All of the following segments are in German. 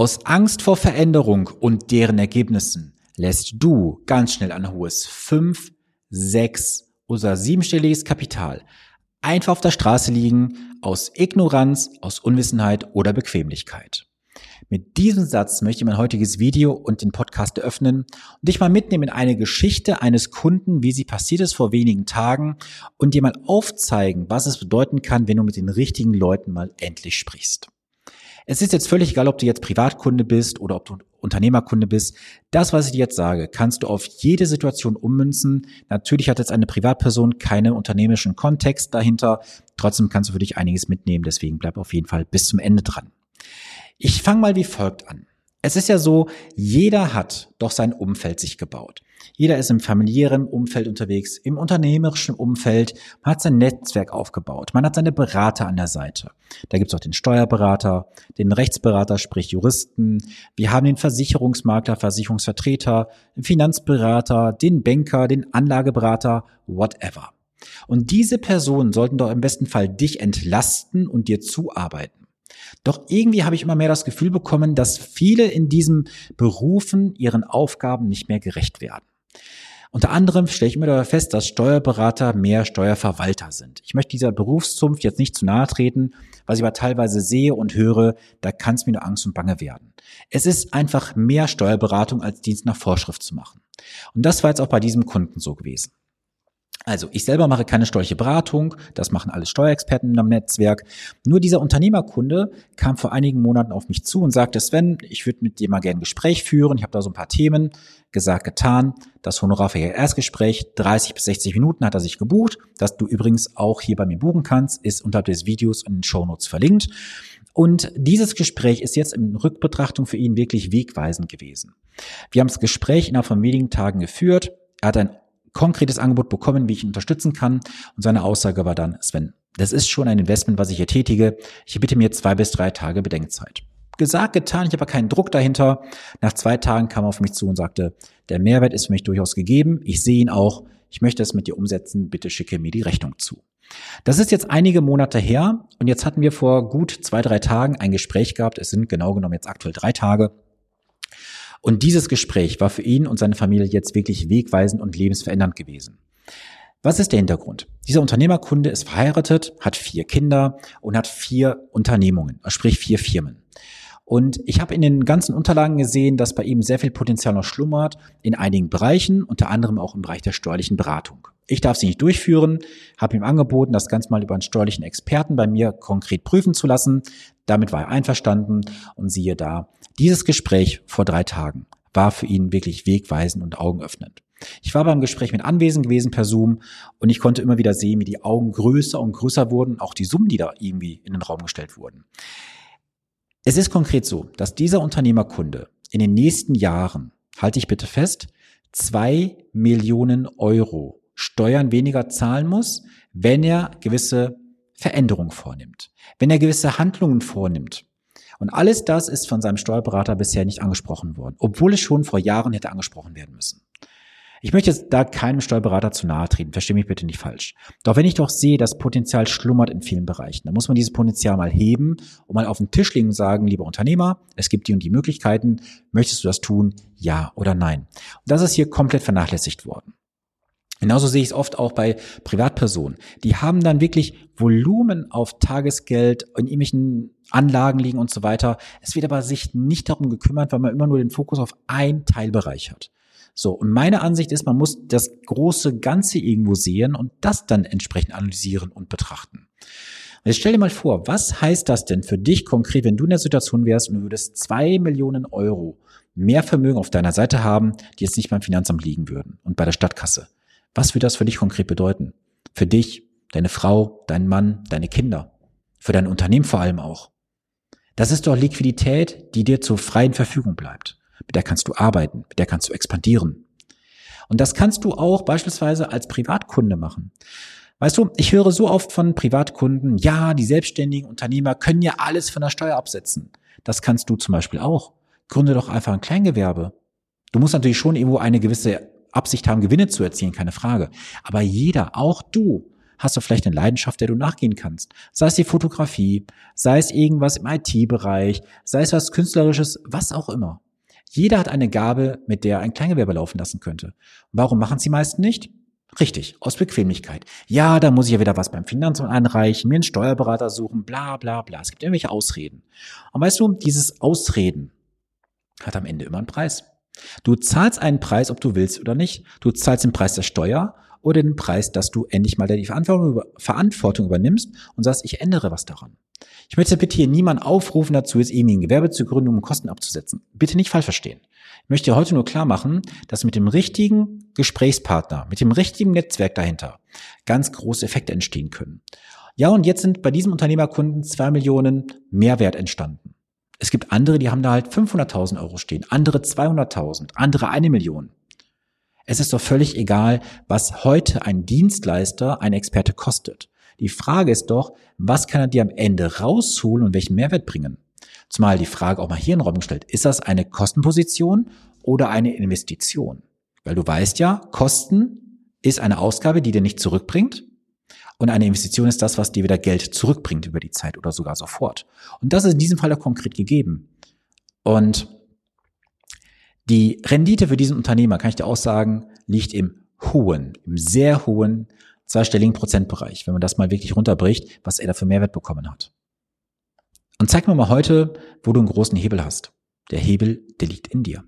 Aus Angst vor Veränderung und deren Ergebnissen lässt du ganz schnell ein hohes fünf, sechs oder siebenstelliges Kapital einfach auf der Straße liegen aus Ignoranz, aus Unwissenheit oder Bequemlichkeit. Mit diesem Satz möchte ich mein heutiges Video und den Podcast eröffnen und dich mal mitnehmen in eine Geschichte eines Kunden, wie sie passiert ist vor wenigen Tagen und dir mal aufzeigen, was es bedeuten kann, wenn du mit den richtigen Leuten mal endlich sprichst. Es ist jetzt völlig egal, ob du jetzt Privatkunde bist oder ob du Unternehmerkunde bist. Das, was ich dir jetzt sage, kannst du auf jede Situation ummünzen. Natürlich hat jetzt eine Privatperson keinen unternehmerischen Kontext dahinter. Trotzdem kannst du für dich einiges mitnehmen. Deswegen bleib auf jeden Fall bis zum Ende dran. Ich fange mal wie folgt an. Es ist ja so, jeder hat doch sein Umfeld sich gebaut. Jeder ist im familiären Umfeld unterwegs, im unternehmerischen Umfeld. Man hat sein Netzwerk aufgebaut. Man hat seine Berater an der Seite. Da gibt's auch den Steuerberater, den Rechtsberater, sprich Juristen. Wir haben den Versicherungsmakler, Versicherungsvertreter, den Finanzberater, den Banker, den Anlageberater, whatever. Und diese Personen sollten doch im besten Fall dich entlasten und dir zuarbeiten. Doch irgendwie habe ich immer mehr das Gefühl bekommen, dass viele in diesen Berufen ihren Aufgaben nicht mehr gerecht werden. Unter anderem stelle ich immer dabei fest, dass Steuerberater mehr Steuerverwalter sind. Ich möchte dieser Berufszunft jetzt nicht zu nahe treten, was ich aber teilweise sehe und höre, da kann es mir nur Angst und Bange werden. Es ist einfach mehr Steuerberatung als Dienst nach Vorschrift zu machen. Und das war jetzt auch bei diesem Kunden so gewesen. Also ich selber mache keine steuerliche Beratung, das machen alle Steuerexperten im Netzwerk. Nur dieser Unternehmerkunde kam vor einigen Monaten auf mich zu und sagte, Sven, ich würde mit dir mal gerne ein Gespräch führen. Ich habe da so ein paar Themen gesagt, getan. Das Honorar für ihr Erstgespräch, 30 bis 60 Minuten hat er sich gebucht, dass du übrigens auch hier bei mir buchen kannst, ist unterhalb des Videos in den Shownotes verlinkt. Und dieses Gespräch ist jetzt in Rückbetrachtung für ihn wirklich wegweisend gewesen. Wir haben das Gespräch innerhalb von wenigen Tagen geführt. Er hat ein konkretes Angebot bekommen, wie ich ihn unterstützen kann. Und seine Aussage war dann, Sven, das ist schon ein Investment, was ich hier tätige. Ich bitte mir zwei bis drei Tage Bedenkzeit. Gesagt, getan, ich habe keinen Druck dahinter. Nach zwei Tagen kam er auf mich zu und sagte, der Mehrwert ist für mich durchaus gegeben. Ich sehe ihn auch. Ich möchte es mit dir umsetzen. Bitte schicke mir die Rechnung zu. Das ist jetzt einige Monate her und jetzt hatten wir vor gut zwei, drei Tagen ein Gespräch gehabt. Es sind genau genommen jetzt aktuell drei Tage und dieses Gespräch war für ihn und seine Familie jetzt wirklich wegweisend und lebensverändernd gewesen. Was ist der Hintergrund? Dieser Unternehmerkunde ist verheiratet, hat vier Kinder und hat vier Unternehmungen, sprich vier Firmen. Und ich habe in den ganzen Unterlagen gesehen, dass bei ihm sehr viel Potenzial noch schlummert in einigen Bereichen, unter anderem auch im Bereich der steuerlichen Beratung. Ich darf sie nicht durchführen, habe ihm angeboten, das Ganze mal über einen steuerlichen Experten bei mir konkret prüfen zu lassen. Damit war er einverstanden und siehe da, dieses Gespräch vor drei Tagen war für ihn wirklich wegweisend und augenöffnend. Ich war beim Gespräch mit anwesend gewesen per Zoom und ich konnte immer wieder sehen, wie die Augen größer und größer wurden, auch die Summen, die da irgendwie in den Raum gestellt wurden. Es ist konkret so, dass dieser Unternehmerkunde in den nächsten Jahren, halte ich bitte fest, zwei Millionen Euro Steuern weniger zahlen muss, wenn er gewisse Veränderungen vornimmt, wenn er gewisse Handlungen vornimmt. Und alles das ist von seinem Steuerberater bisher nicht angesprochen worden, obwohl es schon vor Jahren hätte angesprochen werden müssen. Ich möchte jetzt da keinem Steuerberater zu nahe treten, verstehe mich bitte nicht falsch. Doch wenn ich doch sehe, dass Potenzial schlummert in vielen Bereichen, dann muss man dieses Potenzial mal heben und mal auf den Tisch legen und sagen, lieber Unternehmer, es gibt die und die Möglichkeiten, möchtest du das tun, ja oder nein? Und das ist hier komplett vernachlässigt worden. Genauso sehe ich es oft auch bei Privatpersonen. Die haben dann wirklich Volumen auf Tagesgeld in irgendwelchen Anlagen liegen und so weiter. Es wird aber sich nicht darum gekümmert, weil man immer nur den Fokus auf einen Teilbereich hat. So, und meine Ansicht ist, man muss das große Ganze irgendwo sehen und das dann entsprechend analysieren und betrachten. Jetzt stell dir mal vor, was heißt das denn für dich konkret, wenn du in der Situation wärst und du würdest zwei Millionen Euro mehr Vermögen auf deiner Seite haben, die jetzt nicht beim Finanzamt liegen würden und bei der Stadtkasse? Was würde das für dich konkret bedeuten? Für dich, deine Frau, deinen Mann, deine Kinder, für dein Unternehmen vor allem auch. Das ist doch Liquidität, die dir zur freien Verfügung bleibt. Mit der kannst du arbeiten, mit der kannst du expandieren. Und das kannst du auch beispielsweise als Privatkunde machen. Weißt du, ich höre so oft von Privatkunden, ja, die selbstständigen Unternehmer können ja alles von der Steuer absetzen. Das kannst du zum Beispiel auch. Gründe doch einfach ein Kleingewerbe. Du musst natürlich schon irgendwo eine gewisse Absicht haben, Gewinne zu erzielen, keine Frage. Aber jeder, auch du, hast du vielleicht eine Leidenschaft, der du nachgehen kannst. Sei es die Fotografie, sei es irgendwas im IT-Bereich, sei es was Künstlerisches, was auch immer. Jeder hat eine Gabe, mit der er ein Kleingewerbe laufen lassen könnte. Warum machen es die meisten nicht? Richtig, aus Bequemlichkeit. Ja, da muss ich ja wieder was beim Finanzamt einreichen, mir einen Steuerberater suchen, bla bla bla. Es gibt irgendwelche Ausreden. Und weißt du, dieses Ausreden hat am Ende immer einen Preis. Du zahlst einen Preis, ob du willst oder nicht. Du zahlst den Preis der Steuer oder den Preis, dass du endlich mal die Verantwortung übernimmst und sagst, ich ändere was daran. Ich möchte bitte hier niemanden aufrufen dazu, jetzt irgendwie ein Gewerbe zu gründen, um Kosten abzusetzen. Bitte nicht falsch verstehen. Ich möchte heute nur klar machen, dass mit dem richtigen Gesprächspartner, mit dem richtigen Netzwerk dahinter ganz große Effekte entstehen können. Ja, und jetzt sind bei diesem Unternehmerkunden zwei Millionen Mehrwert entstanden. Es gibt andere, die haben da halt 500.000 Euro stehen, andere 200.000, andere eine Million. Es ist doch völlig egal, was heute ein Dienstleister, ein Experte kostet. Die Frage ist doch, was kann er dir am Ende rausholen und welchen Mehrwert bringen? Zumal die Frage auch mal hier in den Raum gestellt, ist das eine Kostenposition oder eine Investition? Weil du weißt ja, Kosten ist eine Ausgabe, die dir nicht zurückbringt. Und eine Investition ist das, was dir wieder Geld zurückbringt über die Zeit oder sogar sofort. Und das ist in diesem Fall auch konkret gegeben. Und die Rendite für diesen Unternehmer, kann ich dir auch sagen, liegt im hohen, im sehr hohen zweistelligen Prozentbereich, wenn man das mal wirklich runterbricht, was er da für Mehrwert bekommen hat. Und zeig mir mal heute, wo du einen großen Hebel hast. Der Hebel, der liegt in dir.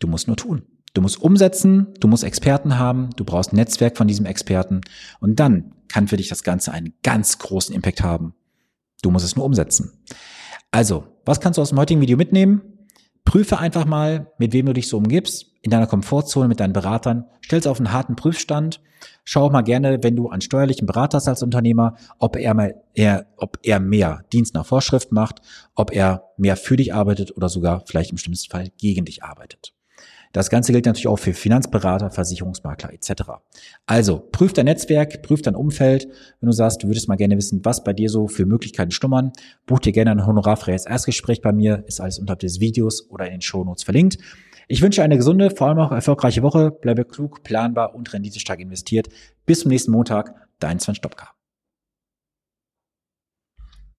Du musst nur tun. Du musst umsetzen, du musst Experten haben, du brauchst ein Netzwerk von diesem Experten und dann kann für dich das Ganze einen ganz großen Impact haben. Du musst es nur umsetzen. Also, was kannst du aus dem heutigen Video mitnehmen? Prüfe einfach mal, mit wem du dich so umgibst, in deiner Komfortzone mit deinen Beratern, stell es auf einen harten Prüfstand. Schau auch mal gerne, wenn du einen steuerlichen Berater hast als Unternehmer, ob er, mal eher, ob er mehr Dienst nach Vorschrift macht, ob er mehr für dich arbeitet oder sogar vielleicht im schlimmsten Fall gegen dich arbeitet. Das Ganze gilt natürlich auch für Finanzberater, Versicherungsmakler etc. Also prüf dein Netzwerk, prüf dein Umfeld. Wenn du sagst, du würdest mal gerne wissen, was bei dir so für Möglichkeiten schlummern, buch dir gerne ein honorarfreies Erstgespräch bei mir. Ist alles unterhalb des Videos oder in den Shownotes verlinkt. Ich wünsche eine gesunde, vor allem auch erfolgreiche Woche. Bleibe klug, planbar und renditestark investiert. Bis zum nächsten Montag. Dein Sven Stopka.